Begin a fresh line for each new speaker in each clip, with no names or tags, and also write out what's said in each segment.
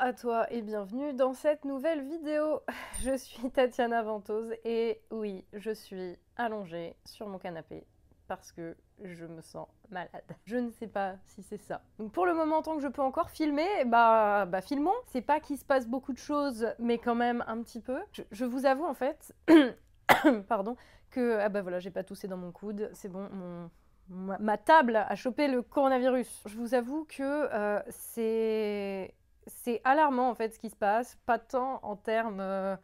à toi et bienvenue dans cette nouvelle vidéo. Je suis Tatiana Ventose et oui, je suis allongée sur mon canapé parce que je me sens malade. Je ne sais pas si c'est ça. Donc pour le moment, tant que je peux encore filmer, bah, bah filmons. C'est pas qu'il se passe beaucoup de choses, mais quand même un petit peu. Je, vous avoue en fait, pardon, que ah bah voilà, j'ai pas toussé dans mon coude. C'est bon, mon ma table a chopé le coronavirus. Je vous avoue que euh, c'est c'est alarmant en fait ce qui se passe, pas tant en termes euh,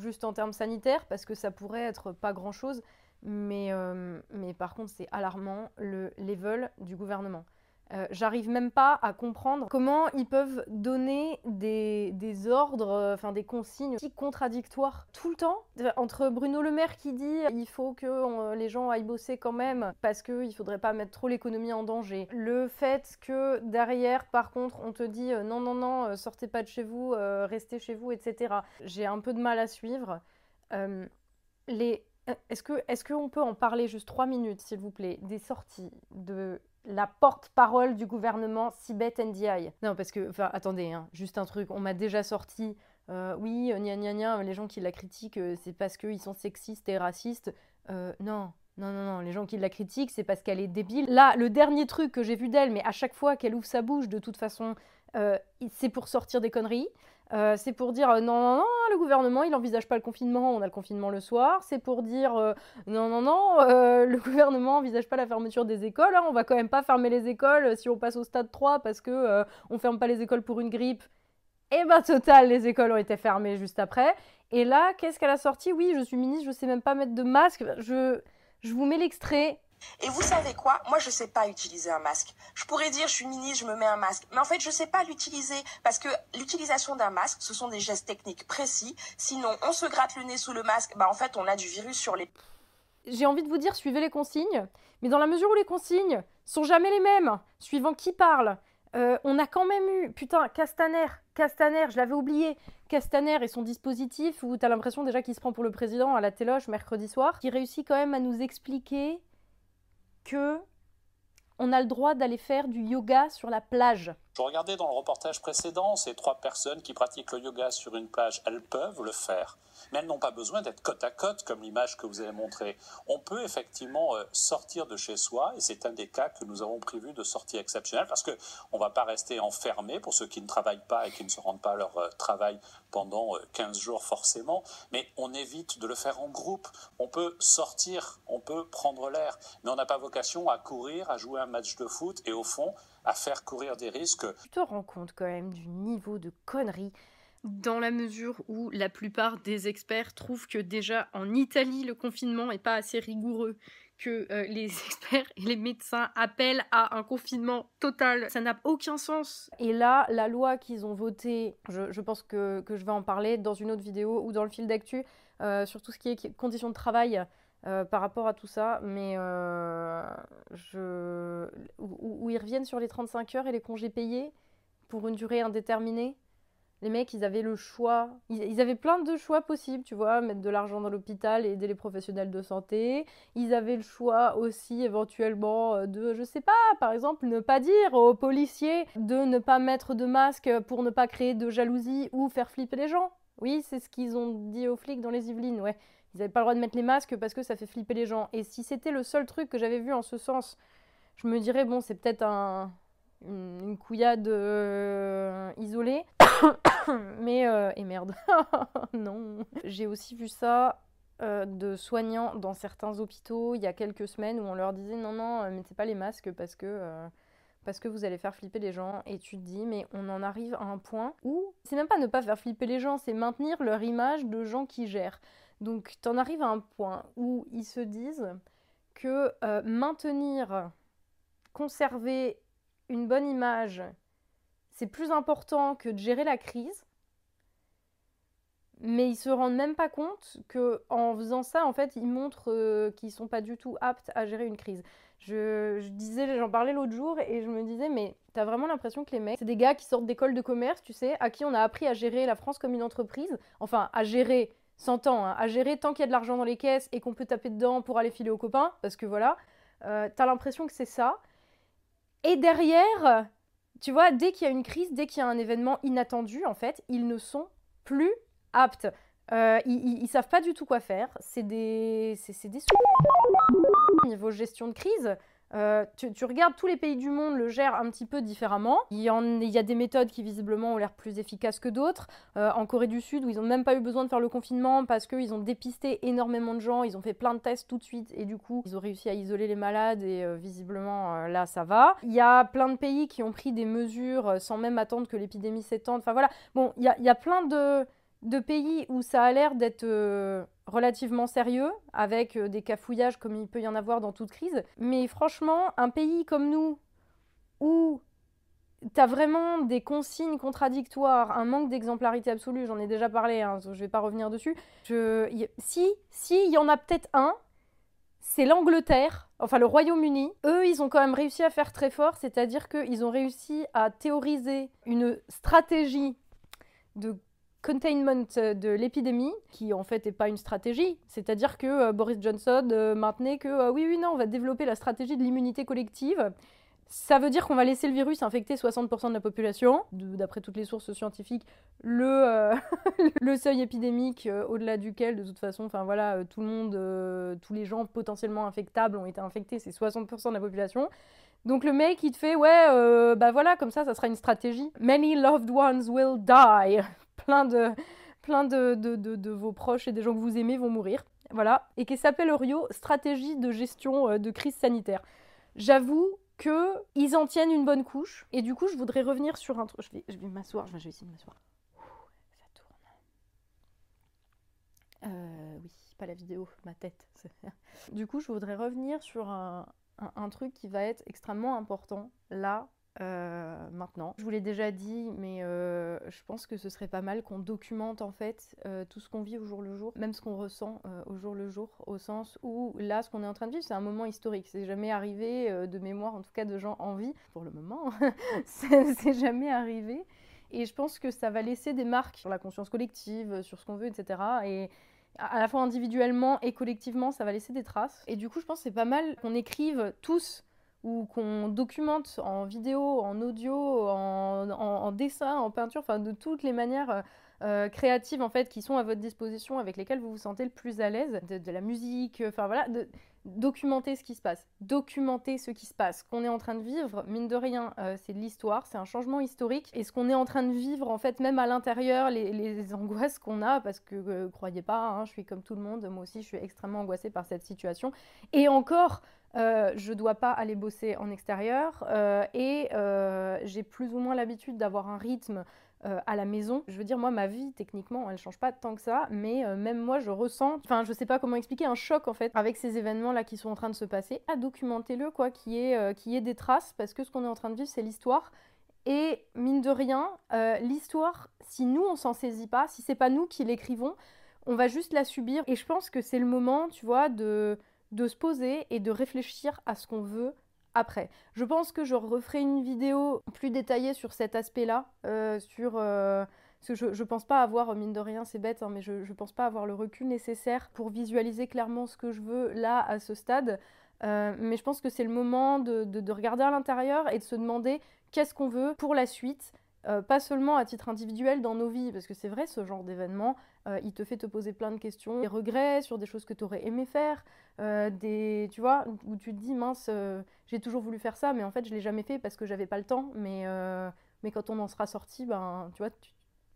juste en termes sanitaires parce que ça pourrait être pas grand chose, mais, euh, mais par contre c'est alarmant le level du gouvernement. Euh, j'arrive même pas à comprendre comment ils peuvent donner des, ordres, euh, enfin des consignes si contradictoires tout le temps. Entre Bruno Le Maire qui dit il faut que les gens aillent bosser quand même parce qu'il faudrait pas mettre trop l'économie en danger. Le fait que derrière, par contre, on te dit non, non, non, sortez pas de chez vous, restez chez vous, etc. J'ai un peu de mal à suivre. les est-ce qu'on est qu'on peut en parler juste trois minutes, s'il vous plaît, des sorties de la porte-parole du gouvernement Sibeth Ndiaye. Non, parce que, enfin, attendez, hein, juste un truc, on m'a déjà sorti, euh, oui, gna gna gna, les gens qui la critiquent, euh, c'est parce qu'ils sont sexistes et racistes. Euh, non, non, non, non, les gens qui la critiquent, c'est parce qu'elle est débile. Là, le dernier truc que j'ai vu d'elle, mais à chaque fois qu'elle ouvre sa bouche, de toute façon, c'est pour sortir des conneries. Euh, c'est pour dire euh, non, non, non, le gouvernement, il n'envisage pas le confinement, on a le confinement le soir. C'est pour dire euh, non, non, non, le gouvernement n'envisage pas la fermeture des écoles. Hein, on va quand même pas fermer les écoles si on passe au stade 3 parce que on ferme pas les écoles pour une grippe. Et eh ben total, les écoles ont été fermées juste après. Et là, qu'est-ce qu'elle a sorti? Oui, je suis ministre, je sais même pas mettre de masque. Je, je vous mets l'extrait.
Et vous savez quoi? Moi, je sais pas utiliser un masque. Je pourrais dire, je suis ministre, je me mets un masque. Mais en fait, je ne sais pas l'utiliser parce que l'utilisation d'un masque, ce sont des gestes techniques précis. Sinon, on se gratte le nez sous le masque, bah en fait, on a du virus sur les...
J'ai envie de vous dire, suivez les consignes. Mais dans la mesure où les consignes sont jamais les mêmes, suivant qui parle, euh, on a quand même eu, putain, Castaner, Castaner, je l'avais oublié, Castaner et son dispositif où tu as l'impression déjà qu'il se prend pour le président à la téloche mercredi soir, qui réussit quand même à nous expliquer que on a le droit d'aller faire du yoga sur la plage.
Je regardais dans le reportage précédent, ces trois personnes qui pratiquent le yoga sur une plage, elles peuvent le faire mais elles n'ont pas besoin d'être côte à côte comme l'image que vous avez montrée. On peut effectivement euh, sortir de chez soi et c'est un des cas que nous avons prévu de sortie exceptionnelle parce qu'on ne va pas rester enfermé pour ceux qui ne travaillent pas et qui ne se rendent pas à leur euh, travail pendant 15 euh, jours forcément, mais on évite de le faire en groupe. On peut sortir, on peut prendre l'air, mais on n'a pas vocation à courir, à jouer un match de foot et au fond à faire courir des risques.
Tu te rends compte quand même du niveau de conneries dans la mesure où la plupart des experts trouvent que déjà en Italie le confinement n'est pas assez rigoureux, que euh, les experts et les médecins appellent à un confinement total. Ça n'a aucun sens. Et là, la loi qu'ils ont votée, je, pense que, je vais en parler dans une autre vidéo ou dans le fil d'actu, euh, sur tout ce qui est conditions de travail. Euh, par rapport à tout ça, mais je... où, ils reviennent sur les 35 heures et les congés payés pour une durée indéterminée les mecs, ils avaient le choix. Ils, avaient plein de choix possibles, tu vois, mettre de l'argent dans l'hôpital et aider les professionnels de santé. Ils avaient le choix aussi, éventuellement, euh, de, je sais pas, par exemple, ne pas dire aux policiers de ne pas mettre de masque pour ne pas créer de jalousie ou faire flipper les gens. Oui, c'est ce qu'ils ont dit aux flics dans les Yvelines, ouais. Ils n'avaient pas le droit de mettre les masques parce que ça fait flipper les gens. Et si c'était le seul truc que j'avais vu en ce sens, je me dirais, bon, c'est peut-être un, une, couillade euh, isolée. Mais, euh, et merde, non. J'ai aussi vu ça euh, de soignants dans certains hôpitaux il y a quelques semaines où on leur disait non, non, mettez pas les masques parce que, parce que vous allez faire flipper les gens. Et tu te dis, mais on en arrive à un point où c'est même pas ne pas faire flipper les gens, c'est maintenir leur image de gens qui gèrent. Donc tu en arrives à un point où ils se disent que maintenir, conserver une bonne image, c'est plus important que de gérer la crise. Mais ils se rendent même pas compte que en faisant ça, en fait, ils montrent euh, qu'ils sont pas du tout aptes à gérer une crise. Je, disais, j'en parlais l'autre jour et je me disais, mais t'as vraiment l'impression que les mecs, c'est des gars qui sortent d'école de commerce, tu sais, à qui on a appris à gérer la France comme une entreprise. Enfin, à gérer, s'entend, hein, à gérer tant qu'il y a de l'argent dans les caisses et qu'on peut taper dedans pour aller filer aux copains, parce que voilà, euh, t'as l'impression que c'est ça. Et derrière, tu vois, dès qu'il y a une crise, dès qu'il y a un événement inattendu, en fait, ils ne sont plus aptes. Euh, ils, ils, savent pas du tout quoi faire. C'est des, c'est, des niveau gestion de crise. Euh, tu, regardes, tous les pays du monde le gèrent un petit peu différemment. Il y, a des méthodes qui visiblement ont l'air plus efficaces que d'autres. Euh, en Corée du Sud, où ils n'ont même pas eu besoin de faire le confinement parce qu'ils ont dépisté énormément de gens, ils ont fait plein de tests tout de suite et du coup, ils ont réussi à isoler les malades et euh, visiblement là, ça va. Il y a plein de pays qui ont pris des mesures sans même attendre que l'épidémie s'étende. Enfin voilà, bon, il y a, plein de pays où ça a l'air d'être relativement sérieux, avec euh, des cafouillages comme il peut y en avoir dans toute crise. Mais franchement, un pays comme nous, où t'as vraiment des consignes contradictoires, un manque d'exemplarité absolue, j'en ai déjà parlé, hein, je vais pas revenir dessus. si, si, y en a peut-être un, c'est l'Angleterre, enfin le Royaume-Uni. Eux, ils ont quand même réussi à faire très fort, c'est-à-dire qu'ils ont réussi à théoriser une stratégie de containment euh, de l'épidémie, qui en fait n'est pas une stratégie. C'est-à-dire que euh, Boris Johnson euh, maintenait que oui, oui, non, on va développer la stratégie de l'immunité collective. Ça veut dire qu'on va laisser le virus infecter 60% de la population. D'après toutes les sources scientifiques, le, seuil épidémique au-delà duquel, de toute façon, enfin voilà, tout le monde, tous les gens potentiellement infectables ont été infectés, c'est 60% de la population. Donc le mec, il te fait, ouais, bah voilà, comme ça, ça sera une stratégie. Many loved ones will die plein de, plein de, de, de, vos proches et des gens que vous aimez vont mourir. Voilà. Et qui s'appelle Rio Stratégie de gestion euh, de crise sanitaire. J'avoue que ils en tiennent une bonne couche. Et du coup, je voudrais revenir sur un truc. Je vais, je vais m'asseoir, je vais essayer de m'asseoir. Ça tourne. Euh, oui, pas la vidéo, ma tête. du coup, je voudrais revenir sur un, un truc qui va être extrêmement important là euh, maintenant. Je vous l'ai déjà dit, mais euh, je pense que ce serait pas mal qu'on documente en fait euh, tout ce qu'on vit au jour le jour, même ce qu'on ressent au jour le jour, au sens où là, ce qu'on est en train de vivre, c'est un moment historique. C'est jamais arrivé de mémoire, en tout cas de gens en vie, pour le moment. c'est jamais arrivé. Et je pense que ça va laisser des marques sur la conscience collective, sur ce qu'on veut, etc. Et à la fois individuellement et collectivement, ça va laisser des traces. Et du coup, je pense que c'est pas mal qu'on écrive tous ou qu'on documente en vidéo, en audio, en, dessin, en peinture, enfin de toutes les manières euh, euh, créatives en fait qui sont à votre disposition, avec lesquelles vous vous sentez le plus à l'aise, de, la musique, enfin voilà, documenter ce qui se passe, documenter ce qui se passe. qu'on est en train de vivre, mine de rien, euh, c'est de l'histoire, c'est un changement historique, et ce qu'on est en train de vivre en fait, même à l'intérieur, les, angoisses qu'on a, parce que croyez pas, hein, je suis comme tout le monde, moi aussi je suis extrêmement angoissée par cette situation, et encore euh, je dois pas aller bosser en extérieur euh, et euh, j'ai plus ou moins l'habitude d'avoir un rythme à la maison. Je veux dire, moi, ma vie, techniquement, elle change pas tant que ça, mais même moi, je ressens, enfin, je sais pas comment expliquer, un choc en fait avec ces événements-là qui sont en train de se passer. À documenter-le, quoi, qui est, qui est des traces, parce que ce qu'on est en train de vivre, c'est l'histoire. Et mine de rien, l'histoire, si nous on s'en saisit pas, si c'est pas nous qui l'écrivons, on va juste la subir. Et je pense que c'est le moment, tu vois, de de se poser et de réfléchir à ce qu'on veut après. Je pense que je referai une vidéo plus détaillée sur cet aspect-là, euh, sur... Euh, parce que je, ne pense pas avoir, mine de rien, c'est bête, hein, mais je, ne pense pas avoir le recul nécessaire pour visualiser clairement ce que je veux là, à ce stade. Euh, mais je pense que c'est le moment de, regarder à l'intérieur et de se demander qu'est-ce qu'on veut pour la suite, pas seulement à titre individuel dans nos vies, parce que c'est vrai, ce genre d'événement, il te fait te poser plein de questions, des regrets sur des choses que tu aurais aimé faire, euh, des, tu vois, où tu te dis, mince, euh, j'ai toujours voulu faire ça, mais en fait, je l'ai jamais fait parce que j'avais pas le temps. Mais, euh, mais quand on en sera sorti, ben, tu vois,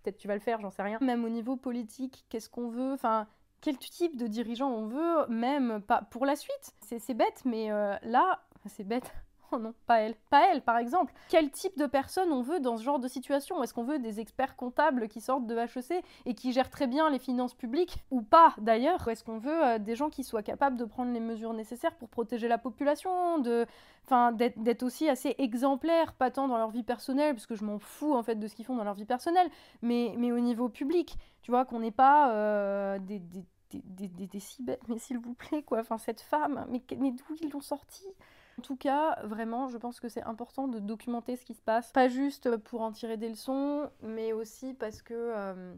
peut-être tu vas le faire, j'en sais rien. Même au niveau politique, qu'est-ce qu'on veut Enfin, quel type de dirigeant on veut, même pas pour la suite. C'est bête, mais là, c'est bête. Oh non, pas elle. Pas elle, par exemple. Quel type de personne on veut dans ce genre de situation? Est-ce qu'on veut des experts comptables qui sortent de HEC et qui gèrent très bien les finances publiques? Ou pas, d'ailleurs? Est-ce qu'on veut euh, des gens qui soient capables de prendre les mesures nécessaires pour protéger la population de... Enfin, d'être aussi assez exemplaires, pas tant dans leur vie personnelle, parce que je m'en fous, en fait, de ce qu'ils font dans leur vie personnelle, mais, mais au niveau public, tu vois, qu'on n'ait pas euh, des, des des, des, des, mais s'il vous plaît, quoi. Enfin, cette femme, mais, mais d'où ils l'ont sortie? En tout cas, vraiment, je pense que c'est important de documenter ce qui se passe. Pas juste pour en tirer des leçons, mais aussi parce que euh,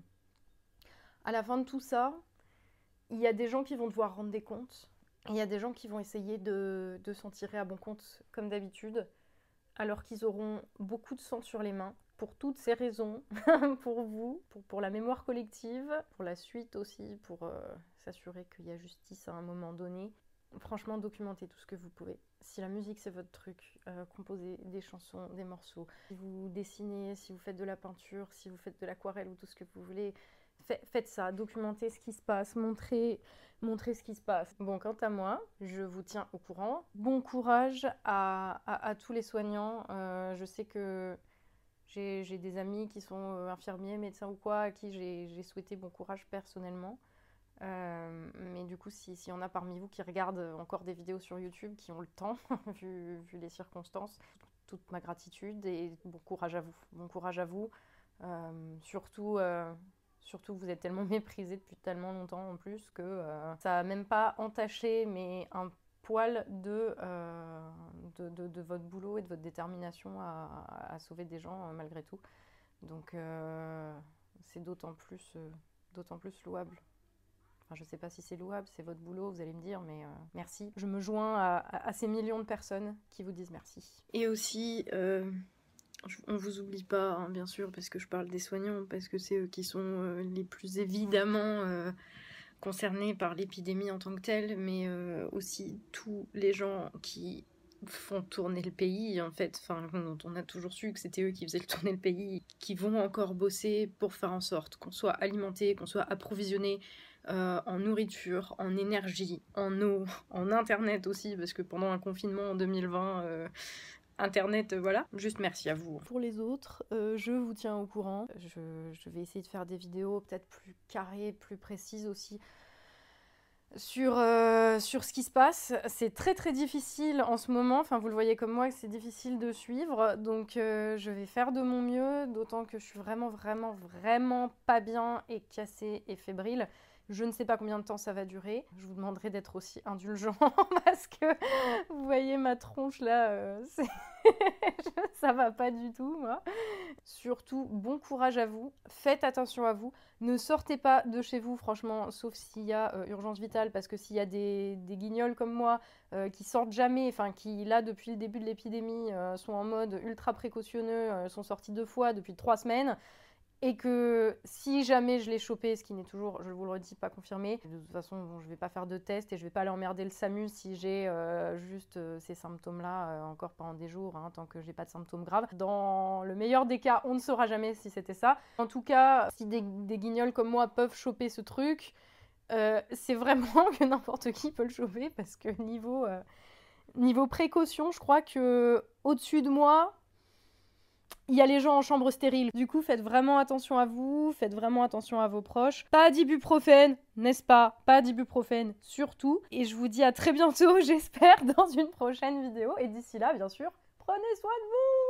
à la fin de tout ça, il y a des gens qui vont devoir rendre des comptes. Il y a des gens qui vont essayer de, s'en tirer à bon compte, comme d'habitude. alors qu'ils auront beaucoup de sang sur les mains. Pour toutes ces raisons, pour vous, pour, la mémoire collective, pour la suite aussi, pour euh, s'assurer qu'il y a justice à un moment donné. Franchement, documentez tout ce que vous pouvez. Si la musique c'est votre truc, euh, composez des chansons, des morceaux. Si vous dessinez, si vous faites de la peinture, si vous faites de l'aquarelle ou tout ce que vous voulez, faites ça, documentez ce qui se passe, montrez, montrez ce qui se passe. Bon, quant à moi, je vous tiens au courant. Bon courage à, tous les soignants. Euh, je sais que j'ai des amis qui sont euh, infirmiers, médecins ou quoi, à qui j'ai souhaité bon courage personnellement. Euh, mais du coup, s'il y en a parmi vous qui regardent encore des vidéos sur YouTube, qui ont le temps, vu, les circonstances, toute ma gratitude et bon courage à vous. Bon courage à vous. surtout, Surtout que vous êtes tellement méprisé depuis tellement longtemps en plus que euh, ça n'a même pas entaché mais un poil euh, de, de, votre boulot et de votre détermination à, sauver des gens euh, malgré tout. Donc c'est d'autant plus, d'autant plus louable. Je ne sais pas si c'est louable, c'est votre boulot, vous allez me dire, mais merci. Je me joins à, ces millions de personnes qui vous disent merci.
Et aussi, on vous oublie pas, hein, bien sûr, parce que je parle des soignants, parce que c'est eux qui sont euh, les plus évidemment euh, concernés par l'épidémie en tant que telle, mais euh, aussi tous les gens qui font tourner le pays, en fait, enfin, dont on a toujours su que c'était eux qui faisaient tourner le pays, qui vont encore bosser pour faire en sorte qu'on soit alimenté, qu'on soit approvisionné en nourriture, en énergie, en eau, en internet aussi, parce que pendant un confinement en 2020, Internet, euh, voilà. Juste merci à vous.
Pour les autres, euh, je vous tiens au courant. Je, vais essayer de faire des vidéos peut-être plus carrées, plus précises aussi sur, euh, sur ce qui se passe. C'est très très difficile en ce moment. Enfin, vous le voyez comme moi c'est difficile de suivre. Donc, je vais faire de mon mieux, d'autant que je suis vraiment, vraiment, vraiment pas bien et cassée et fébrile. Je ne sais pas combien de temps ça va durer. Je vous demanderai d'être aussi indulgent parce que vous voyez ma tronche là, euh, ça va pas du tout moi. Surtout, bon courage à vous. Faites attention à vous. Ne sortez pas de chez vous, franchement, sauf s'il y a euh, urgence vitale, parce que s'il y a des, guignols comme moi euh, qui sortent jamais, enfin qui là depuis le début de l'épidémie sont en mode ultra précautionneux, sont sortis deux fois depuis trois semaines et que si jamais je l'ai chopé, ce qui n'est toujours, je vous le redis, pas confirmé, de toute façon, je vais pas faire de test et je vais pas aller emmerder le SAMU si j'ai euh, juste euh, ces symptômes-là euh, encore pendant des jours, hein, tant que j'ai pas de symptômes graves. Dans le meilleur des cas, on ne saura jamais si c'était ça. En tout cas, si des, des, guignols comme moi peuvent choper ce truc, c'est vraiment que n'importe qui peut le choper parce que niveau, niveau précaution, je crois que au-dessus de moi, il y a les gens en chambre stérile. Du coup, faites vraiment attention à vous, faites vraiment attention à vos proches. Pas d'ibuprofène, n'est-ce pas? Pas d'ibuprofène, surtout. Et je vous dis à très bientôt, j'espère, dans une prochaine vidéo. Et d'ici là, bien sûr, prenez soin de vous